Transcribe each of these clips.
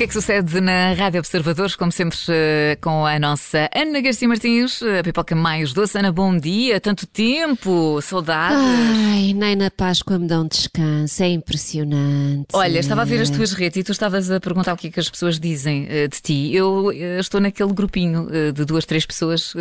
que é que sucede na Rádio Observadores? Como sempre, eh, com a nossa Ana Garcia Martins, a pipoca mais doce. Ana, bom dia, tanto tempo, saudades. Ai, nem na Páscoa me dão descanso, é impressionante. Olha, estava a ver as tuas redes e tu estavas a perguntar o que é que as pessoas dizem uh, de ti. Eu estou naquele grupinho de duas, três pessoas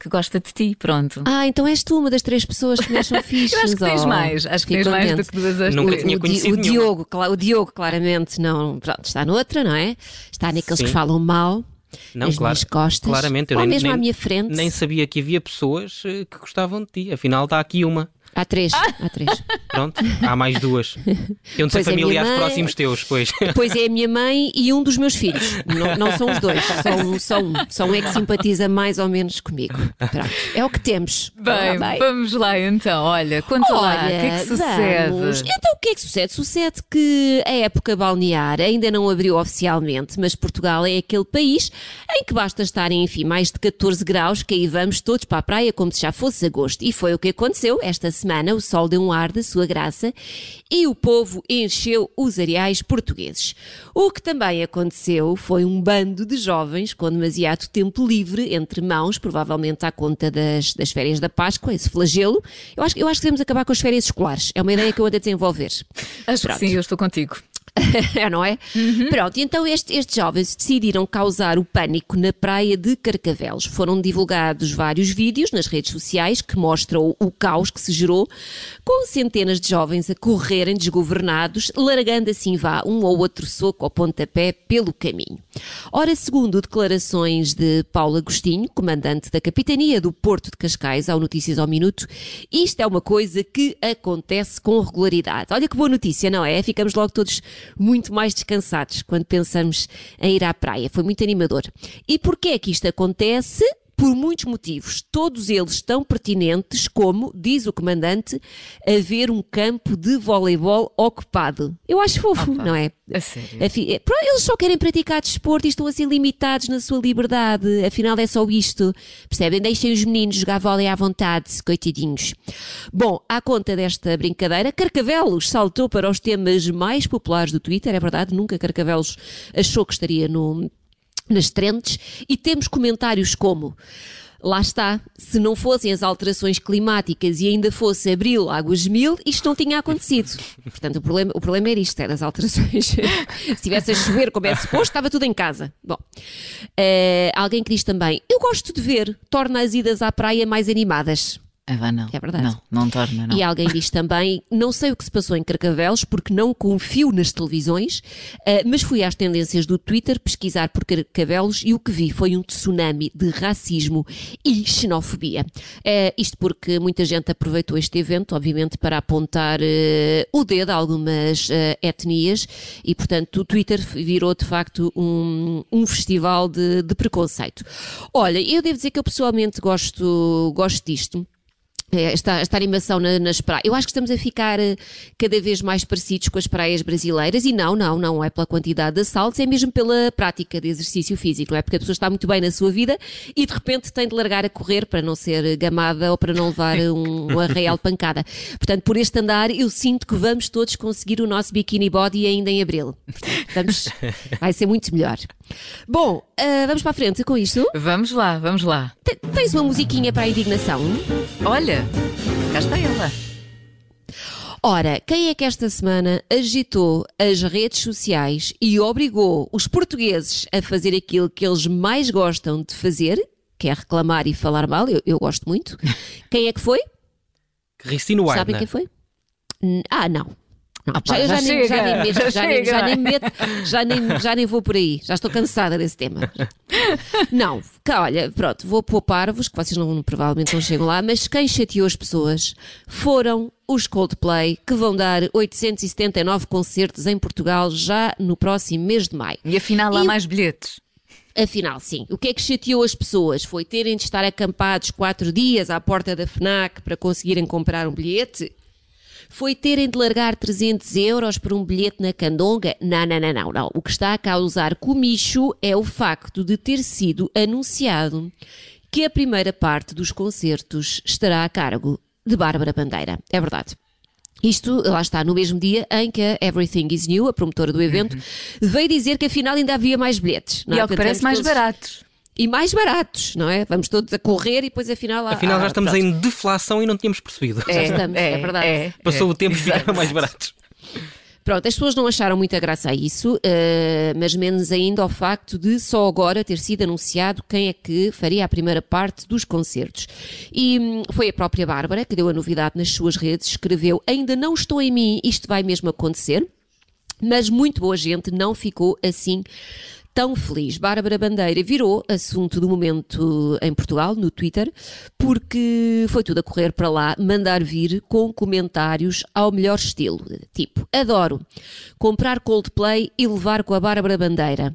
que gosta de ti, pronto. Ah, então és tu uma das três pessoas que me acham fixe. Eu acho que tens oh, mais, acho que tens mais do que duas. Nunca tinha conhecido o, o Diogo, o Diogo, claramente, não, pronto, está noutra, não é? Está naqueles Sim. que falam mal. Não, as claro, minhas costas, claramente, eu ou nem, mesmo nem, à minha frente. Nem sabia que havia pessoas eh, que gostavam de ti. Afinal, está aqui uma. Há três, há três. Pronto, há mais duas. Tem de ser familiares mãe, próximos teus, pois. Pois é a minha mãe e um dos meus filhos. Não, não são os dois, são, são um. São um é que simpatiza mais ou menos comigo. Pronto, é o que temos. Bem, bem. vamos lá então. Olha, conta Olha, lá, o que é que sucede? Vamos. Então, o que é que sucede? Sucede que a época balnear ainda não abriu oficialmente, mas Portugal é aquele país em que basta estarem, enfim, mais de 14 graus, que aí vamos todos para a praia como se já fosse agosto. E foi o que aconteceu esta semana semana o sol deu um ar da sua graça e o povo encheu os areais portugueses. O que também aconteceu foi um bando de jovens com demasiado tempo livre entre mãos, provavelmente à conta das, das férias da Páscoa, esse flagelo. Eu acho, eu acho que devemos acabar com as férias escolares. É uma ideia que eu ando a desenvolver. Acho Pronto. que sim, eu estou contigo. não é? Uhum. Pronto, então este, estes jovens decidiram causar o pânico na praia de Carcavelos. Foram divulgados vários vídeos nas redes sociais que mostram o caos que se gerou, com centenas de jovens a correrem desgovernados, largando assim vá um ou outro soco ao pontapé pelo caminho. Ora, segundo declarações de Paulo Agostinho, comandante da Capitania do Porto de Cascais, ao Notícias ao Minuto, isto é uma coisa que acontece com regularidade. Olha que boa notícia, não é? Ficamos logo todos muito mais descansados quando pensamos em ir à praia. Foi muito animador. E porquê é que isto acontece? Por muitos motivos, todos eles tão pertinentes como, diz o comandante, haver um campo de voleibol ocupado. Eu acho fofo, Opa, não é? A sério? É, eles só querem praticar desporto e estão assim limitados na sua liberdade. Afinal, é só isto. Percebem? Deixem os meninos jogar vôlei à vontade, coitadinhos. Bom, à conta desta brincadeira, Carcavelos saltou para os temas mais populares do Twitter. É verdade, nunca Carcavelos achou que estaria no nas trentes e temos comentários como Lá está, se não fossem as alterações climáticas e ainda fosse abril, águas mil, isto não tinha acontecido. Portanto, o problema, o problema era isto, eram as alterações. se tivesse a chover como é suposto, estava tudo em casa. Bom, uh, alguém que diz também, eu gosto de ver, torna as idas à praia mais animadas. Ah, não. É verdade. Não, não torna, não. E alguém diz também: não sei o que se passou em Carcavelos porque não confio nas televisões, uh, mas fui às tendências do Twitter pesquisar por Carcavelos e o que vi foi um tsunami de racismo e xenofobia. Uh, isto porque muita gente aproveitou este evento, obviamente, para apontar uh, o dedo a algumas etnias e, portanto, o Twitter virou de facto um, um festival de, de preconceito. Olha, eu devo dizer que eu pessoalmente gosto, gosto disto esta, esta animação na, nas praias. Eu acho que estamos a ficar eh, cada vez mais parecidos com as praias brasileiras e não, não, não é pela quantidade de assaltos, é mesmo pela prática de exercício físico, não é? Porque a pessoa está muito bem na sua vida e de repente tem de largar a correr para não ser gamada ou para não levar um, um arraial pancada. Portanto, por este andar, eu sinto que vamos todos conseguir o nosso bikini body ainda em abril. Portanto, vamos, vai ser muito melhor. Bom, uh, vamos para a frente com isto? Vamos lá, vamos lá. tens uma musiquinha para a indignação? Olha, cá está ela. Ora, quem é que esta semana agitou as redes sociais e obrigou os portugueses a fazer aquilo que eles mais gostam de fazer, que é reclamar e falar mal? Eu, eu gosto muito. Quem é que foi? Cristina Weidner. Sabem quem foi? Ah, não. Não, já, já, já, nem, já, nem, meto, já, nem, já, nem meto, já, nem, já nem vou por aí, já estou cansada desse tema. Não, cá, olha, pronto, vou poupar-vos, que vocês não, provavelmente não chegam lá, mas quem chateou as pessoas foram os Coldplay, que vão dar 879 concertos em Portugal já no próximo mês de maio. E afinal há e... mais bilhetes. Afinal, sim. O que é que chateou as pessoas? Foi terem de estar acampados quatro dias à porta da FNAC para conseguirem comprar um bilhete? Foi terem de largar 300 euros por um bilhete na Candonga? Não, não, não, não, não. O que está a causar comicho é o facto de ter sido anunciado que a primeira parte dos concertos estará a cargo de Bárbara Bandeira. É verdade. Isto, lá está, no mesmo dia em que a Everything is New, a promotora do evento, uhum. veio dizer que afinal ainda havia mais bilhetes. Não é? E ao que parece mais todos... baratos e mais baratos, não é? Vamos todos a correr e depois afinal. Afinal, já estamos pronto. em deflação e não tínhamos percebido. É, já estamos, é, é verdade. É, Passou o tempo e ficaram mais baratos. Pronto, as pessoas não acharam muita graça a isso, uh, mas menos ainda ao facto de só agora ter sido anunciado quem é que faria a primeira parte dos concertos. E hum, foi a própria Bárbara que deu a novidade nas suas redes, escreveu: Ainda não estou em mim, isto vai mesmo acontecer. Mas muito boa gente não ficou assim tão feliz. Bárbara Bandeira virou assunto do momento em Portugal, no Twitter, porque foi tudo a correr para lá, mandar vir com comentários ao melhor estilo. Tipo, adoro comprar Coldplay e levar com a Bárbara Bandeira.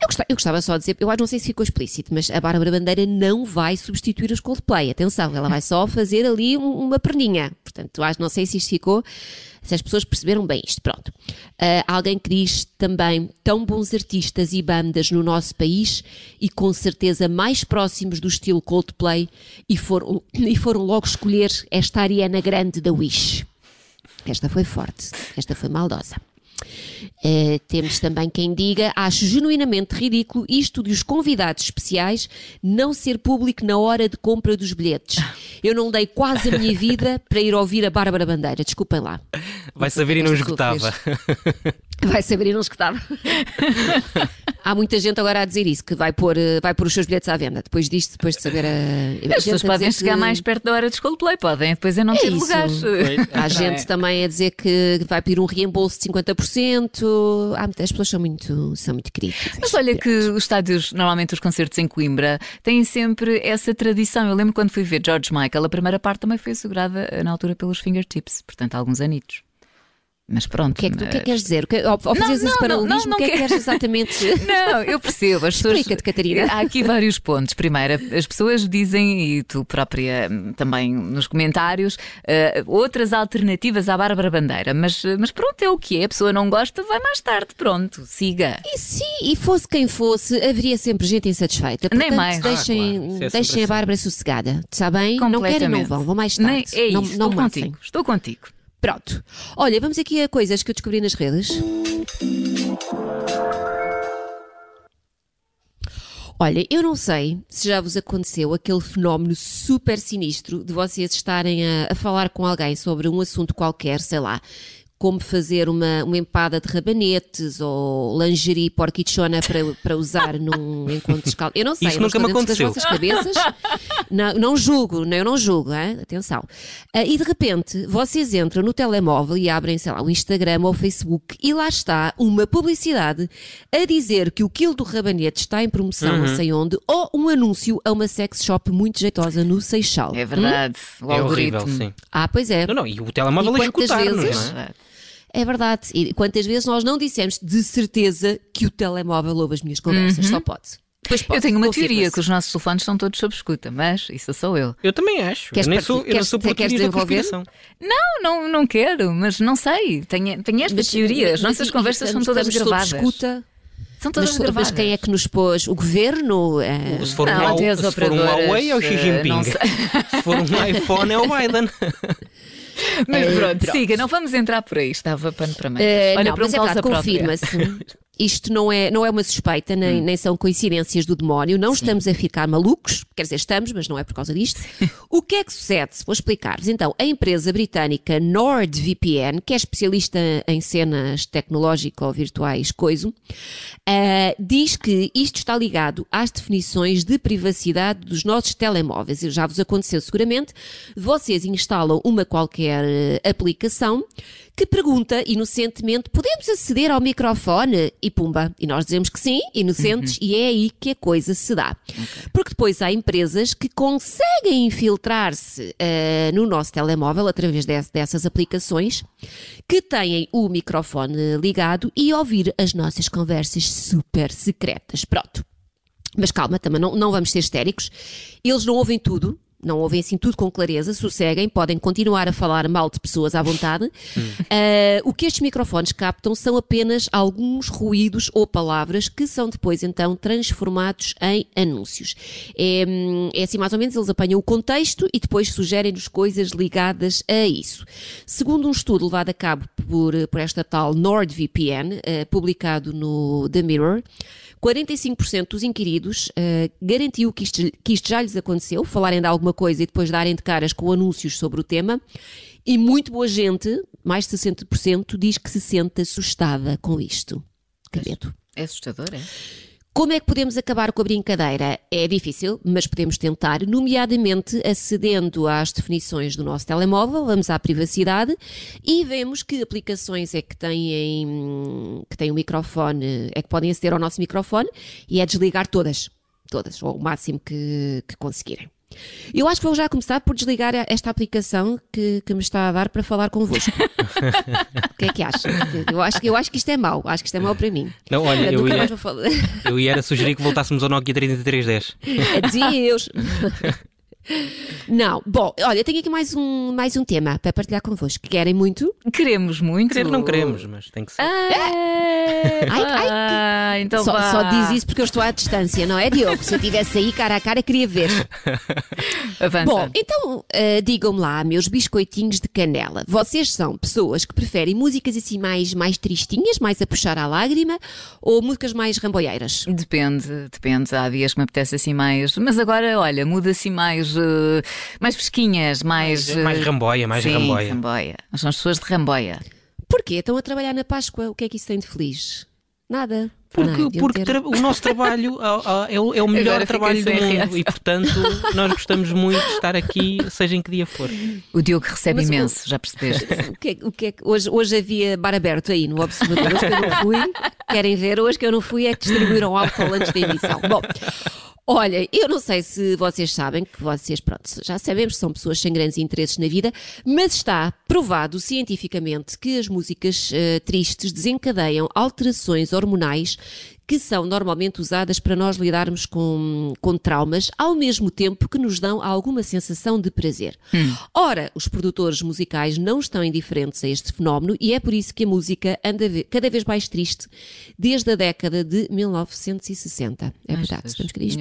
Eu gostava, eu gostava, só de dizer, eu não sei se ficou explícito, mas a Bárbara Bandeira não vai substituir os Coldplay. Atenção, ela vai só fazer ali uma perninha. Portanto, não sei se isto ficou se as pessoas perceberam bem isto, pronto. Uh, alguém que diz também tão bons artistas e bandas no nosso país e com certeza mais próximos do estilo Coldplay e foram, e foram logo escolher esta Ariana Grande da Wish. Esta foi forte, esta foi maldosa. Uh, temos também quem diga: acho genuinamente ridículo isto de os convidados especiais não ser público na hora de compra dos bilhetes. Eu não dei quase a minha vida para ir ouvir a Bárbara Bandeira, desculpem lá. Vai saber e não esgotava. Vai saber e não esgotava. Há muita gente agora a dizer isso, que vai pôr, eh, vai pôr os seus bilhetes à venda. Depois disto, depois de saber a. As pessoas podem chegar que... mais perto da hora de Coldplay, podem, depois é não é ter lugares. Há gente é. também a dizer que vai pedir um reembolso de 50%. Há, as pessoas são muito, são muito críticas. Mas olha que os estádios, normalmente os concertos em Coimbra, têm sempre essa tradição. Eu lembro quando fui ver George Michael, a primeira parte também foi assegurada na altura pelos fingertips, portanto, há alguns anitos. Mas pronto. O que é que tu que é queres dizer? Ao, ao fazer esse paralelismo, o que é que queres exatamente? Não, eu percebo. As pessoas... Explica-te, Catarina. Há aqui vários pontos. Primeiro, as pessoas dizem, e tu própria também nos comentários, uh, outras alternativas à Bárbara Bandeira. Mas, mas pronto, é o que é. A pessoa não gosta, vai mais tarde. Pronto, siga. E sim, e fosse quem fosse, haveria sempre gente insatisfeita. Portanto, Nem mais. Deixem, ah, claro. é deixem a Bárbara sossegada. Está bem? Não querem, não vão. Vão mais tarde. Nem, é isso. Não, não estou contigo. Estou contigo. Pronto. Olha, vamos aqui a coisas que eu descobri nas redes. Olha, eu não sei se já vos aconteceu aquele fenómeno super sinistro de vocês estarem a, a falar com alguém sobre um assunto qualquer, sei lá, como fazer uma, uma empada de rabanetes ou lingerie porquichona para, para usar num encontro de Eu não sei, Isso nunca me aconteceu. das vossas cabeças. não, não julgo, não, eu não julgo, hein? atenção. Uh, e de repente, vocês entram no telemóvel e abrem, sei lá, o Instagram ou o Facebook e lá está uma publicidade a dizer que o quilo do rabanete está em promoção, uhum. não sei onde, ou um anúncio a uma sex shop muito jeitosa no Seixal. É verdade. Hum? é horrível, sim. Ah, pois é. Não, não, e o telemóvel e a escutar-nos, não é? É verdade. E quantas vezes nós não dissemos de certeza que o telemóvel ouve as minhas conversas? Uhum. Só pode. pode. Eu tenho uma teoria que os nossos telefones estão todos sob escuta, mas isso sou eu. Eu também acho. Queres, eu nem sou, eu não sou queres desenvolver? Não, não, não quero, mas não sei. Tenho, tenho esta mas, teoria. As nossas conversas são todas gravadas. Escuta. São todas mas, gravadas. Mas quem é que nos pôs? O governo? É... Se for um, não, se for um Huawei é o Xi eh, Jinping. se for um iPhone é o Biden. Mas pronto, pronto, siga, não vamos entrar por aí, estava pano para mim. Uh, Olha, não, para mas um é confirma-se. Isto não é, não é uma suspeita, nem, hum. nem são coincidências do demónio. Não Sim. estamos a ficar malucos, quer dizer, estamos, mas não é por causa disto. o que é que sucede? Vou explicar-vos. Então, a empresa britânica NordVPN, que é especialista em cenas tecnológico-virtuais, coiso, uh, diz que isto está ligado às definições de privacidade dos nossos telemóveis. Já vos aconteceu seguramente. Vocês instalam uma qualquer eh, aplicação que pergunta inocentemente: podemos aceder ao microfone? E pumba. E nós dizemos que sim, inocentes, uhum. e é aí que a coisa se dá. Okay. Porque depois há empresas que conseguem infiltrar-se uh, no nosso telemóvel através de, dessas aplicações que têm o microfone ligado e ouvir as nossas conversas super secretas. Pronto. Mas calma, também não, não vamos ser histéricos. Eles não ouvem tudo, não ouvem assim tudo com clareza, sosseguem, podem continuar a falar mal de pessoas à vontade. Uh, o que estes microfones captam são apenas alguns ruídos ou palavras que são depois então transformados em anúncios. É, é assim mais ou menos, eles apanham o contexto e depois sugerem-nos coisas ligadas a isso. Segundo um estudo levado a cabo por, por esta tal NordVPN, uh, publicado no The Mirror, 45% dos inquiridos uh, garantiu que isto, que isto já lhes aconteceu, falarem de alguma coisa e depois darem de caras com anúncios sobre o tema. E muito boa gente, mais de 60%, diz que se sente assustada com isto. Que medo. É assustador, é? Como é que podemos acabar com a brincadeira? É difícil, mas podemos tentar, nomeadamente acedendo às definições do nosso telemóvel, vamos à privacidade e vemos que aplicações é que têm, que têm o microfone, é que podem aceder ao nosso microfone e é desligar todas, todas, ou o máximo que, que conseguirem. Eu acho que vou já começar por desligar esta aplicação que, que me está a dar para falar convosco. o que é que acha? Eu acho, eu acho que isto é mau. Acho que isto é mau para mim. Não, olha, eu ia, eu ia sugerir que voltássemos ao Nokia 3310. Adeus! Não, bom, olha, tenho aqui mais um, mais um tema para partilhar convosco. Querem muito? Queremos muito. Querer não queremos, mas tem que ser. Ah, ai, ai, ah, então só, só, diz isso porque eu estou à distância, não é, Diogo? Se eu estivesse aí cara a cara, queria ver. Avança. Bom, então uh, digam-me lá, meus biscoitinhos de canela. Vocês são pessoas que preferem músicas assim mais, mais tristinhas, mais a puxar à lágrima, ou músicas mais ramboieiras? Depende, depende. Há dias que me apetece assim mais. Mas agora, olha, muda assim mais uh, mais fresquinhas, mais. Mais, mais ramboia, mais sim, ramboia. ramboia. Nós somos pessoas de ramboia. Porquê? Estão a trabalhar na Páscoa. O que é que isso tem de feliz? Nada. Porque, não, porque ter... o nosso trabalho é, o, é o melhor trabalho do mundo e, portanto, nós gostamos muito de estar aqui, seja em que dia for. O Diogo recebe Mas, imenso, o... já percebeste? O que, é, o que é, hoje, hoje havia bar aberto aí no Observador, hoje que eu não fui, querem ver, hoje que eu não fui é que distribuíram álcool antes da emissão. Bom. Olha, eu não sei se vocês sabem que vocês, pronto, já sabemos que são pessoas sem grandes interesses na vida, mas está provado cientificamente que as músicas uh, tristes desencadeiam alterações hormonais que são normalmente usadas para nós lidarmos com, com traumas, ao mesmo tempo que nos dão alguma sensação de prazer. Hum. Ora, os produtores musicais não estão indiferentes a este fenómeno e é por isso que a música anda cada vez mais triste desde a década de 1960. É verdade, estamos queridos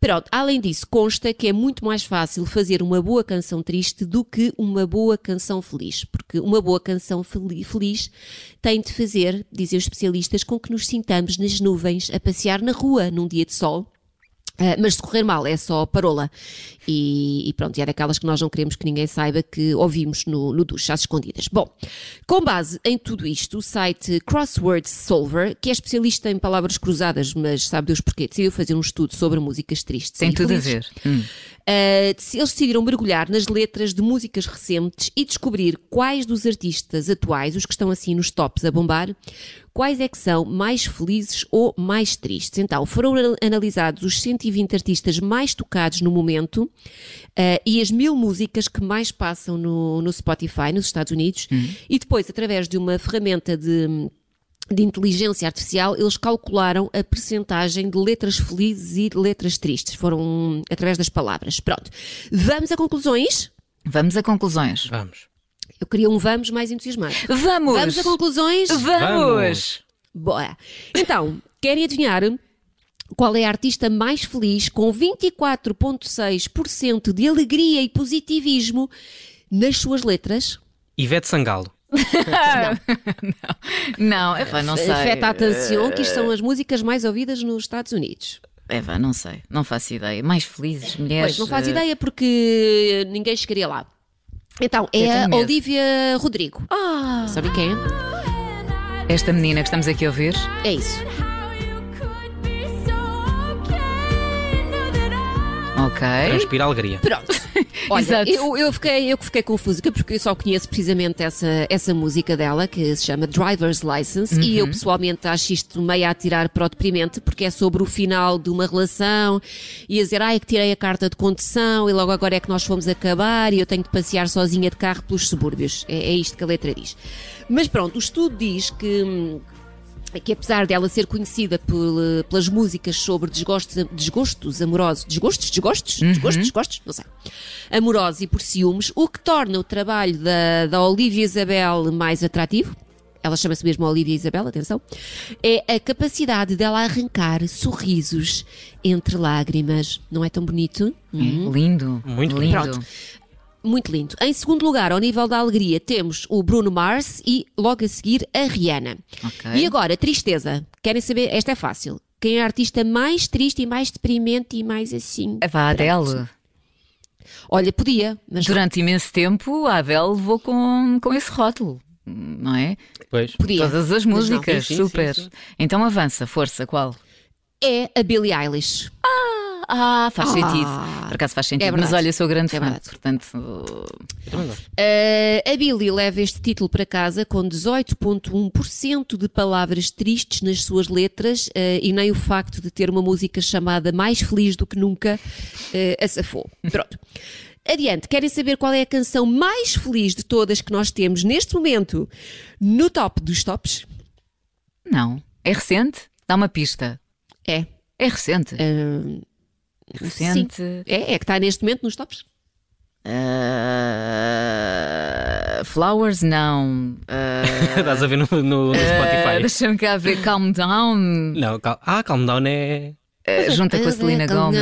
Pronto, além disso, consta que é muito mais fácil fazer uma boa canção triste do que uma boa canção feliz, porque uma boa canção feliz tem de fazer, dizem os especialistas, com que nos sintamos nas nuvens a passear na rua num dia de sol mas se correr mal é só parola. E, e, pronto, e é daquelas que nós não queremos que ninguém saiba que ouvimos no, no duche, às escondidas. Bom, com base em tudo isto, o site Crossword Solver, que é especialista em palavras cruzadas, mas sabe Deus porquê, decidiu fazer um estudo sobre músicas tristes. Tem tudo felizes. a ver. Hum. Uh, eles decidiram mergulhar nas letras de músicas recentes e descobrir quais dos artistas atuais, os que estão assim nos tops a bombar, quais é que são mais felizes ou mais tristes. Então, foram analisados os 120 artistas mais tocados no momento uh, e as mil músicas que mais passam no, no Spotify nos Estados Unidos uhum. e depois, através de uma ferramenta de de inteligência artificial, eles calcularam a percentagem de letras felizes e de letras tristes. Foram através das palavras. Pronto. Vamos a conclusões? Vamos a conclusões. Vamos. Eu queria um vamos mais entusiasmado. Vamos! Vamos a conclusões? Vamos! Boa. Então, querem adivinhar qual é a artista mais feliz com 24,6% de alegria e positivismo nas suas letras? Ivete Sangalo não, não, Eva, não sei. Afeta a atenção que isto são as músicas mais ouvidas nos Estados Unidos. Eva, não sei, não faço ideia. Mais felizes, mulheres. Pois, não faz uh... ideia porque ninguém chegaria lá. Então, é a Olivia Rodrigo. Ah. Sabe quem é? Esta menina que estamos aqui a ouvir? É isso. Ok. Transpira alegria. Pronto. Olha, eu, eu, fiquei, eu fiquei confusa porque eu só conheço precisamente essa, essa música dela que se chama Driver's License uhum. e eu pessoalmente acho isto meio a tirar para o deprimente porque é sobre o final de uma relação e a dizer, ai, que tirei a carta de condução e logo agora é que nós fomos acabar e eu tenho de passear sozinha de carro pelos subúrbios. É, é isto que a letra diz. Mas pronto, o estudo diz que que apesar dela ser conhecida por, eh, pelas músicas sobre desgostos, desgostos amorosos, desgostos, desgostos, uhum. desgostos, desgostos, não sei, amorosos e por ciúmes, o que torna o trabalho da, da Olivia Isabel mais atrativo, ela chama-se mesmo Olivia Isabel, atenção, é a capacidade dela arrancar sorrisos entre lágrimas. Não é tão bonito? Hum. Lindo. Muito lindo. Pronto. Muito lindo. Em segundo lugar, ao nível da alegria, temos o Bruno Mars e logo a seguir a Rihanna. Okay. E agora, tristeza. Querem saber? Esta é fácil. Quem é a artista mais triste e mais deprimente e mais assim? É a Adele. Olha, podia. Durante não. imenso tempo a Adele levou com, com esse rótulo não é? Pois. Podia. Todas as músicas, sim, super. Sim, sim, então avança, força, qual? É a Billie Eilish. Ah, ah faz ah, sentido. Por acaso faz sentido. É mas olha, sou grande é fã, verdade. portanto. Uh, a Billie leva este título para casa com 18,1% de palavras tristes nas suas letras uh, e nem o facto de ter uma música chamada Mais Feliz do que Nunca uh, a safou. Pronto. Adiante, querem saber qual é a canção mais feliz de todas que nós temos neste momento no top dos tops? Não. É recente? Dá uma pista. É. É recente. Uh, recente. Sim. É, é que está neste momento nos tops. Uh, flowers, não. Uh, Estás a ver no, no, no Spotify? Uh, Deixa-me cá ver. Calm Down. Não, cal ah, Calm Down é. Uh, junta com a Celina Gomes.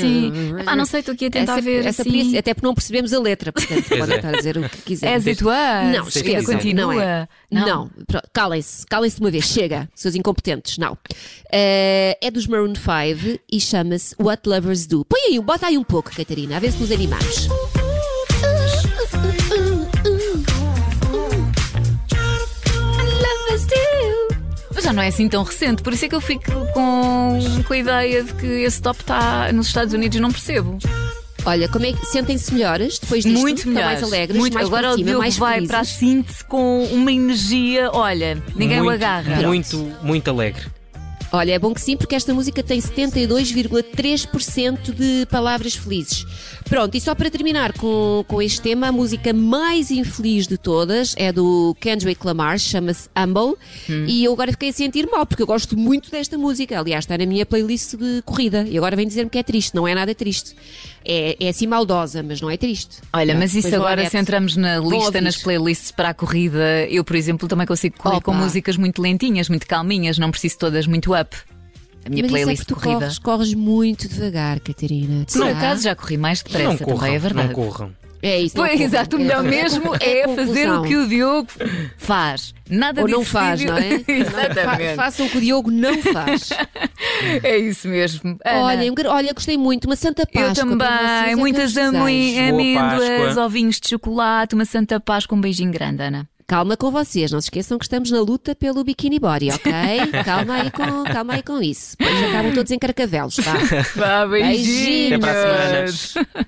Sim. Ah, não sei, estou aqui a tentar essa, ver. Essa assim. até porque não percebemos a letra, portanto, podem é. estar a dizer o que quiser. As it was. Não, esquece. Continua. Não, é. não. não. calem-se, calem-se de uma vez, chega, seus incompetentes. Não. Uh, é dos Maroon 5 e chama-se What Lovers Do. Põe aí, bota aí um pouco, Catarina, a ver se nos animamos. já não é assim tão recente, por isso é que eu fico com, com a ideia de que esse top está nos Estados Unidos não percebo. Olha, como é que sentem-se melhores depois disto? Muito melhores. mais alegres, muito. mais Agora o Diogo vai felizes. para a síntese com uma energia, olha, ninguém muito, o agarra. Muito, muito alegre. Olha, é bom que sim, porque esta música tem 72,3% de palavras felizes. Pronto, e só para terminar com, com este tema, a música mais infeliz de todas é do Kendrick Lamar, chama-se Humble, hum. e eu agora fiquei a sentir mal, porque eu gosto muito desta música. Aliás, está na minha playlist de corrida, e agora vem dizer-me que é triste, não é nada triste. É, é assim maldosa, mas não é triste. Olha, mas isso agora, se entramos na lista, nas playlists para a corrida, eu, por exemplo, também consigo correr Opa. com músicas muito lentinhas, muito calminhas, não preciso todas muito up. A minha Mas playlist isso é corrida. Corres, corres muito devagar, Catarina. Por acaso já corri mais depressa, não corram, também é verdade. Não corram. É isso. Pois, exato, o melhor é, mesmo é, é fazer o que o Diogo faz. Nada Ou não faz, não é? Exatamente. Façam o que o Diogo não faz. é isso mesmo. Olha, olha, gostei muito. Uma Santa Páscoa. Eu também. É Muitas amêndoas, ovinhos de chocolate, uma Santa Páscoa. Um beijinho grande, Ana. Calma com vocês, não se esqueçam que estamos na luta pelo bikini body, ok? calma, aí com, calma aí com isso. Depois acabam todos em carcavelos, tá? Vá, beijinhos. Até para a semana.